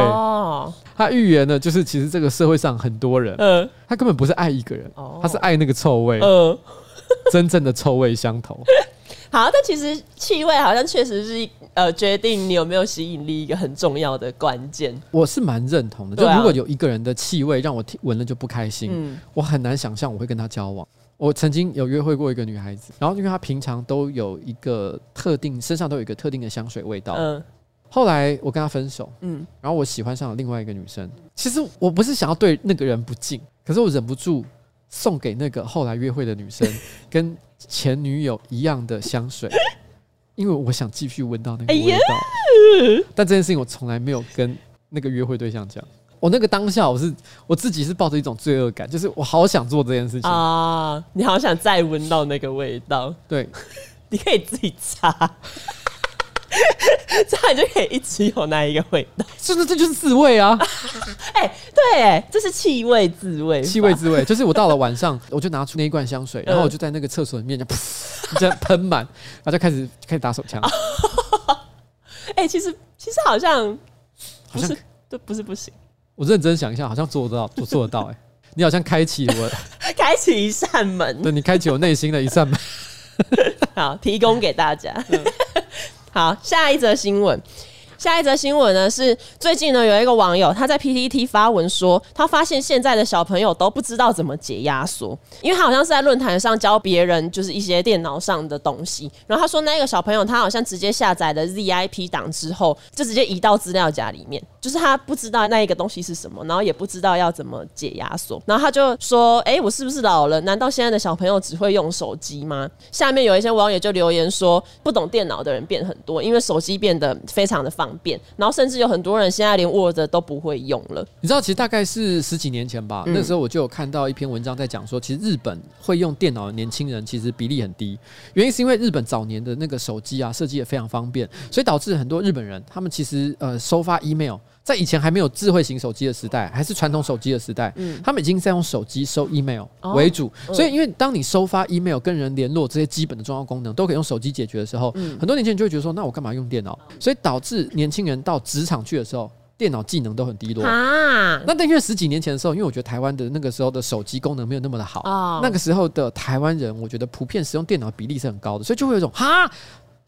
他预言呢就是其实这个社会上很多人，他根本不是爱一个人，他是爱那个臭味。真正的臭味相投。好，但其实气味好像确实是呃决定你有没有吸引力一个很重要的关键。我是蛮认同的，就如果有一个人的气味让我闻了就不开心，我很难想象我会跟他交往。我曾经有约会过一个女孩子，然后因为她平常都有一个特定身上都有一个特定的香水味道，嗯，后来我跟她分手，嗯，然后我喜欢上了另外一个女生。其实我不是想要对那个人不敬，可是我忍不住送给那个后来约会的女生 跟前女友一样的香水，因为我想继续闻到那个味道。哎、但这件事情我从来没有跟那个约会对象讲。我那个当下，我是我自己是抱着一种罪恶感，就是我好想做这件事情啊！你好想再闻到那个味道，对，你可以自己擦，这样你就可以一直有那一个味道。是不是这就是自慰啊？哎、欸，对，哎，这是气味自慰，气味自慰就是我到了晚上，我就拿出那一罐香水，然后我就在那个厕所里面就噗，这样喷满，然后就开始开始打手枪。哎、欸，其实其实好像不是，都，不是不行。我认真想一下，好像做得到，做做得到哎、欸！你好像开启我，开启一扇门，对，你开启我内心的一扇门。好，提供给大家。好，下一则新闻。下一则新闻呢是最近呢有一个网友他在 PTT 发文说，他发现现在的小朋友都不知道怎么解压缩，因为他好像是在论坛上教别人就是一些电脑上的东西，然后他说那个小朋友他好像直接下载了 ZIP 档之后就直接移到资料夹里面，就是他不知道那一个东西是什么，然后也不知道要怎么解压缩，然后他就说，哎、我是不是老了？难道现在的小朋友只会用手机吗？下面有一些网友就留言说，不懂电脑的人变很多，因为手机变得非常的方便。便，然后甚至有很多人现在连 Word 都不会用了。你知道，其实大概是十几年前吧，嗯、那时候我就有看到一篇文章在讲说，其实日本会用电脑的年轻人其实比例很低，原因是因为日本早年的那个手机啊设计也非常方便，所以导致很多日本人他们其实呃收发 email。在以前还没有智慧型手机的时代，还是传统手机的时代，嗯，他们已经在用手机收 email 为主，哦、所以因为当你收发 email 跟人联络这些基本的重要功能都可以用手机解决的时候，嗯、很多年轻人就会觉得说，那我干嘛用电脑？所以导致年轻人到职场去的时候，电脑技能都很低落啊。那但因为十几年前的时候，因为我觉得台湾的那个时候的手机功能没有那么的好，哦、那个时候的台湾人，我觉得普遍使用电脑比例是很高的，所以就会有一种哈。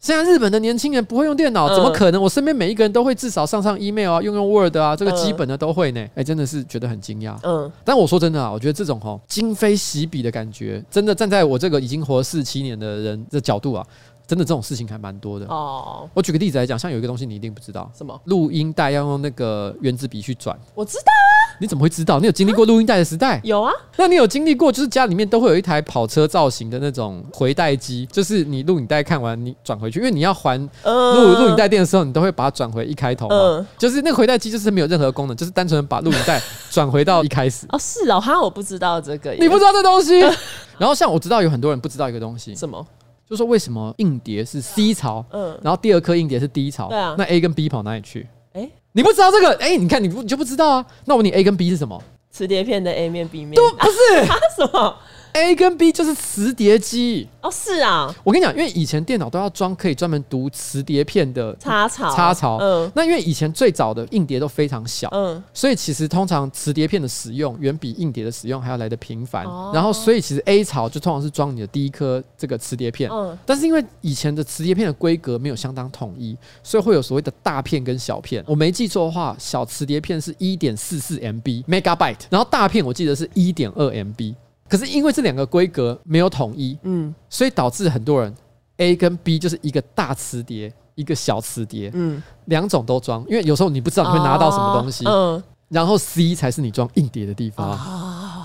现在日本的年轻人不会用电脑，怎么可能？我身边每一个人都会至少上上 email 啊，用用 Word 啊，这个基本的都会呢。哎，真的是觉得很惊讶。嗯，但我说真的啊，我觉得这种哈今非昔比的感觉，真的站在我这个已经活了四七年的人的角度啊，真的这种事情还蛮多的。哦，我举个例子来讲，像有一个东西你一定不知道，什么？录音带要用那个原子笔去转。我知道啊。你怎么会知道？你有经历过录音带的时代？有啊。那你有经历过，就是家里面都会有一台跑车造型的那种回带机，就是你录影带看完，你转回去，因为你要还录录影带店的时候，你都会把它转回一开头嘛。就是那个回带机就是没有任何功能，就是单纯把录影带转回到一开始。哦，是哦，好像我不知道这个。你不知道这东西？然后像我知道有很多人不知道一个东西，什么？就说为什么硬碟是 C 槽？嗯，然后第二颗硬碟是 D 槽？对啊，那 A 跟 B 跑哪里去？哎，你不知道这个？哎，你看你不你就不知道啊？那我问你 A 跟 B 是什么？磁碟片的 A 面 B 面都不是啊？什么？A 跟 B 就是磁碟机。哦，是啊，我跟你讲，因为以前电脑都要装可以专门读磁碟片的插槽，插槽，嗯，那因为以前最早的硬碟都非常小，嗯，所以其实通常磁碟片的使用远比硬碟的使用还要来得频繁，哦、然后所以其实 A 槽就通常是装你的第一颗这个磁碟片，嗯，但是因为以前的磁碟片的规格没有相当统一，所以会有所谓的大片跟小片，我没记错的话，小磁碟片是一点四四 MB megabyte，然后大片我记得是一点二 MB。可是因为这两个规格没有统一，嗯，所以导致很多人 A 跟 B 就是一个大磁碟，一个小磁碟，嗯，两种都装，因为有时候你不知道你会拿到什么东西，嗯，然后 C 才是你装硬碟的地方。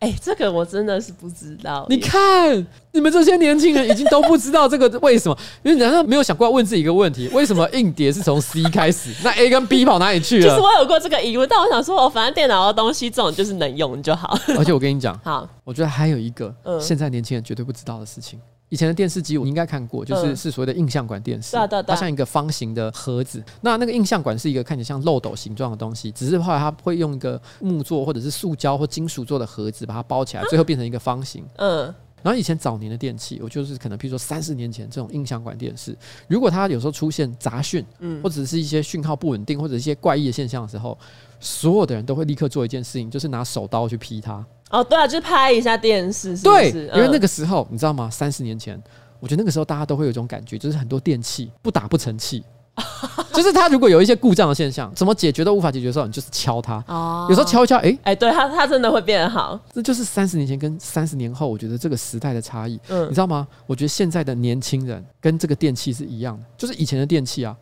哎、欸，这个我真的是不知道。你看，你们这些年轻人已经都不知道这个为什么？因为难道没有想过要问自己一个问题：为什么硬碟是从 C 开始？那 A 跟 B 跑哪里去了？其实我有过这个疑问，但我想说，我反正电脑的东西这种就是能用就好。而且我跟你讲，好，我觉得还有一个现在年轻人绝对不知道的事情。以前的电视机我应该看过，就是是所谓的印象管电视，它像一个方形的盒子。那那个印象管是一个看起来像漏斗形状的东西，只是后来它会用一个木做或者是塑胶或金属做的盒子把它包起来，最后变成一个方形。嗯。然后以前早年的电器，我就是可能比如说三十年前这种印象管电视，如果它有时候出现杂讯，嗯，或者是一些讯号不稳定或者一些怪异的现象的时候，所有的人都会立刻做一件事情，就是拿手刀去劈它。哦，对啊，就是拍一下电视是是，对，因为那个时候、嗯、你知道吗？三十年前，我觉得那个时候大家都会有一种感觉，就是很多电器不打不成器，就是它如果有一些故障的现象，怎么解决都无法解决的时候，你就是敲它。哦，有时候敲一敲，哎、欸、哎，对它它真的会变好。这就是三十年前跟三十年后，我觉得这个时代的差异。嗯，你知道吗？我觉得现在的年轻人跟这个电器是一样的，就是以前的电器啊。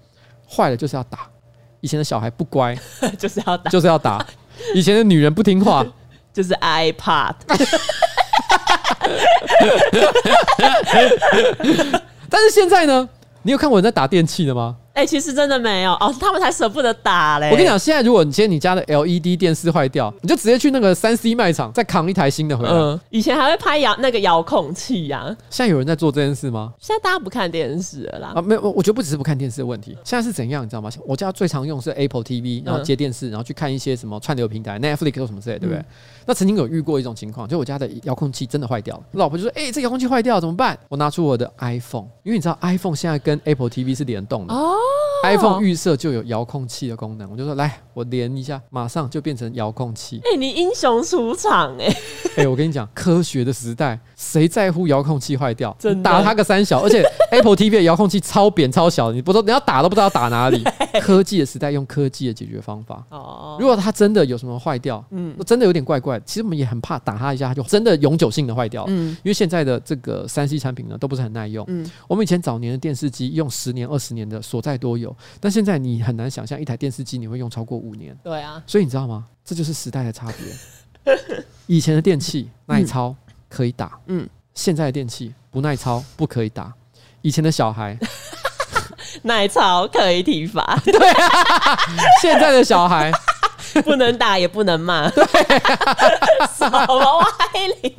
坏了就是要打。以前的小孩不乖，就是要打，就是要打。以前的女人不听话，就是 iPad。但是现在呢？你有看过人在打电器的吗？哎、欸，其实真的没有哦，他们才舍不得打嘞。我跟你讲，现在如果你今天你家的 LED 电视坏掉，你就直接去那个三 C 卖场再扛一台新的回来。嗯，以前还会拍遥那个遥控器呀、啊。现在有人在做这件事吗？现在大家不看电视了啦。啊，没有，我觉得不只是不看电视的问题。现在是怎样，你知道吗？我家最常用是 Apple TV，然后接电视，然后去看一些什么串流平台、Netflix 或什么之类，对不对？嗯、那曾经有遇过一种情况，就我家的遥控器真的坏掉了。我老婆就说：“哎、欸，这遥控器坏掉了怎么办？”我拿出我的 iPhone，因为你知道 iPhone 现在跟 Apple TV 是联动的哦。iPhone 预设就有遥控器的功能，我就说来，我连一下，马上就变成遥控器。哎、欸，你英雄出场哎、欸！哎、欸，我跟你讲，科学的时代，谁在乎遥控器坏掉？真的打它个三小，而且 Apple TV 的遥控器超扁超小，你不知道你要打都不知道打哪里。科技的时代，用科技的解决方法。哦，如果它真的有什么坏掉，嗯，真的有点怪怪。其实我们也很怕打它一下，它就真的永久性的坏掉。嗯，因为现在的这个三 C 产品呢，都不是很耐用。嗯，我们以前早年的电视机用十年、二十年的所在多有，但现在你很难想象一台电视机你会用超过五年。对啊，所以你知道吗？这就是时代的差别。以前的电器耐操可以打，嗯，现在的电器不耐操不可以打。以前的小孩。耐操可以体罚，对啊，现在的小孩。不能打也不能骂，对，什么歪理？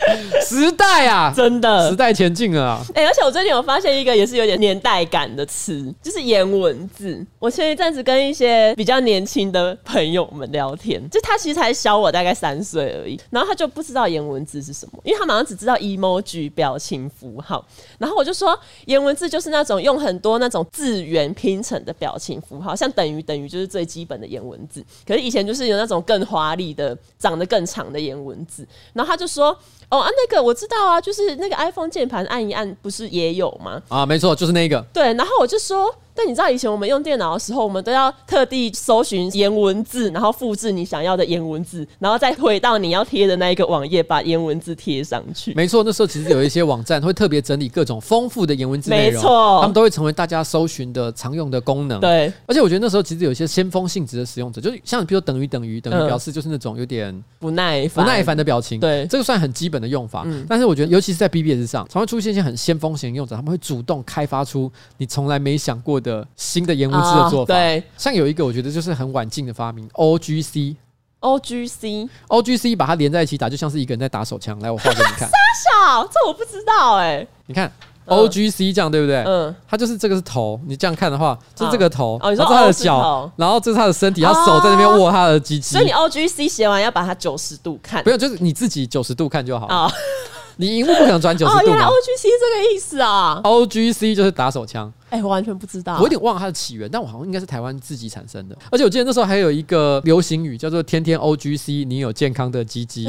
时代啊，真的时代前进了啊！哎、欸，而且我最近有发现一个也是有点年代感的词，就是颜文字。我前一阵子跟一些比较年轻的朋友们聊天，就他其实才小我大概三岁而已，然后他就不知道颜文字是什么，因为他马上只知道 emoji 表情符号。然后我就说，颜文字就是那种用很多那种字元拼成的表情符号，像等于等于就是最基本的颜文字。可是以前就是。有那种更华丽的、长得更长的颜文字，然后他就说：“哦啊，那个我知道啊，就是那个 iPhone 键盘按一按，不是也有吗？”啊，没错，就是那个。对，然后我就说。但你知道以前我们用电脑的时候，我们都要特地搜寻颜文字，然后复制你想要的颜文字，然后再回到你要贴的那一个网页，把颜文字贴上去。没错，那时候其实有一些网站会特别整理各种丰富的颜文字内容，没错，他们都会成为大家搜寻的常用的功能。对，而且我觉得那时候其实有一些先锋性质的使用者，就是像比如等于等于等于表示，就是那种有点不耐不耐烦的表情。对，这个算很基本的用法。嗯，但是我觉得，尤其是在 BBS 上，常会出现一些很先锋型的用者，他们会主动开发出你从来没想过的新的颜。颜文字的做法，对，像有一个我觉得就是很晚近的发明，O G G C，O G C，把它连在一起打，就像是一个人在打手枪。来，我画给你看。傻小，这我不知道哎、欸。你看 O G C 这样对不对？嗯，它就是这个是头，你这样看的话，就是这个头，哦，你说他的脚，然后这是他的身体，他手在那边握他的机器。所以你 O G C 写完要把它九十度看，不用，就是你自己九十度看就好。啊，你萤幕不可能转九十度。哦，原来 O G C 这个意思啊。O G C 就是打手枪。哎、欸，我完全不知道，我有点忘了它的起源，但我好像应该是台湾自己产生的。而且我记得那时候还有一个流行语叫做“天天 O G C”，你有健康的鸡鸡。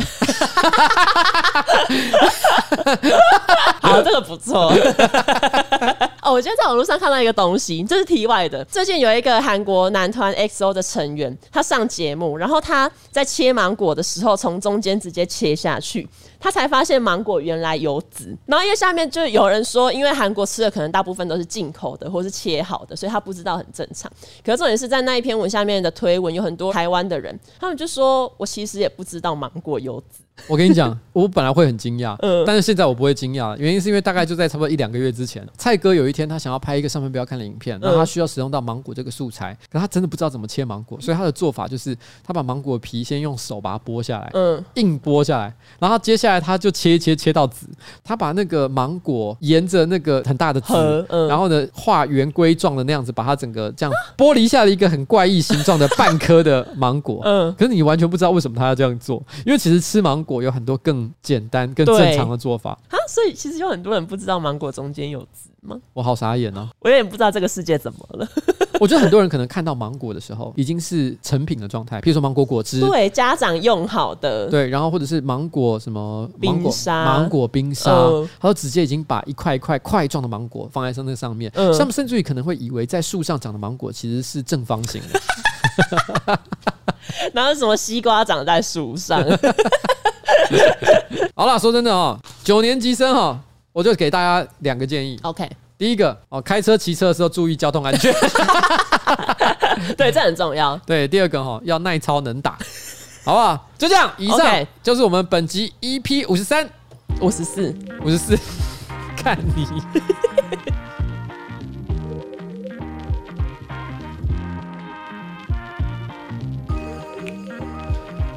好，这个不错。哦，我今天在网络上看到一个东西，这是题外的。最近有一个韩国男团 EXO 的成员，他上节目，然后他在切芒果的时候，从中间直接切下去，他才发现芒果原来有籽。然后因为下面就有人说，因为韩国吃的可能大部分。都是进口的，或是切好的，所以他不知道很正常。可是重点是在那一篇文下面的推文，有很多台湾的人，他们就说：“我其实也不知道芒果有籽。” 我跟你讲，我本来会很惊讶，嗯，但是现在我不会惊讶，原因是因为大概就在差不多一两个月之前，蔡哥有一天他想要拍一个上面不要看的影片，然后他需要使用到芒果这个素材，可他真的不知道怎么切芒果，所以他的做法就是他把芒果皮先用手把它剥下来，嗯，硬剥下来，然后接下来他就切一切切到籽，他把那个芒果沿着那个很大的籽，嗯，然后呢画圆规状的那样子，把它整个这样剥离下了一个很怪异形状的半颗的芒果，嗯，可是你完全不知道为什么他要这样做，因为其实吃芒果有很多更简单、更正常的做法。啊，所以其实有很多人不知道芒果中间有籽吗？我好傻眼哦，我有点不知道这个世界怎么了。我觉得很多人可能看到芒果的时候已经是成品的状态，譬如说芒果果汁，对，家长用好的，对，然后或者是芒果什么冰沙、芒果冰沙，呃、他就直接已经把一块一块块状的芒果放在上那上面，嗯、呃，他们甚至于可能会以为在树上长的芒果其实是正方形的。然后什么西瓜长在树上？好了，说真的哦，九年级生哈，我就给大家两个建议。OK，第一个哦，开车骑车的时候注意交通安全。对，这很重要。对，第二个哈，要耐操能打，好不好？就这样，以上.就是我们本集 EP 五十三、五十四、五十四。看你。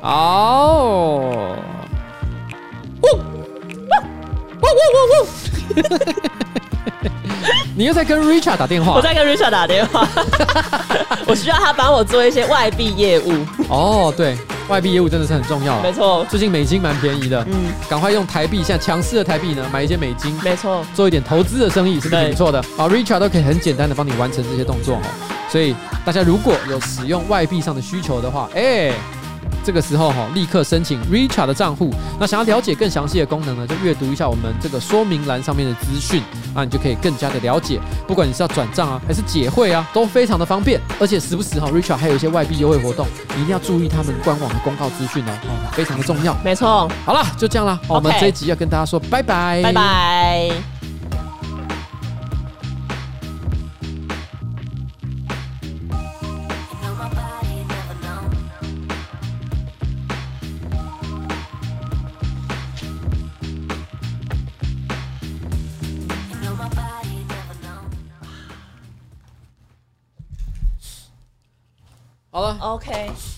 哦。呜！呜呜呜呜！你又在跟 Richard 打电话？我在跟 Richard 打电话，我需要他帮我做一些外币业务。哦，对，外币业务真的是很重要。没错，最近美金蛮便宜的，嗯，赶快用台币，现在强势的台币呢，买一些美金。没错，做一点投资的生意是不是挺不错的？好，Richard 都可以很简单的帮你完成这些动作哦。所以大家如果有使用外币上的需求的话，哎。这个时候哈，立刻申请 Richard 的账户。那想要了解更详细的功能呢，就阅读一下我们这个说明栏上面的资讯，那你就可以更加的了解。不管你是要转账啊，还是解汇啊，都非常的方便。而且时不时哈，Richard 还有一些外币优惠活动，你一定要注意他们官网的公告资讯哦，非常的重要。没错。好了，就这样了。我们这一集要跟大家说拜拜，拜拜。好了，OK。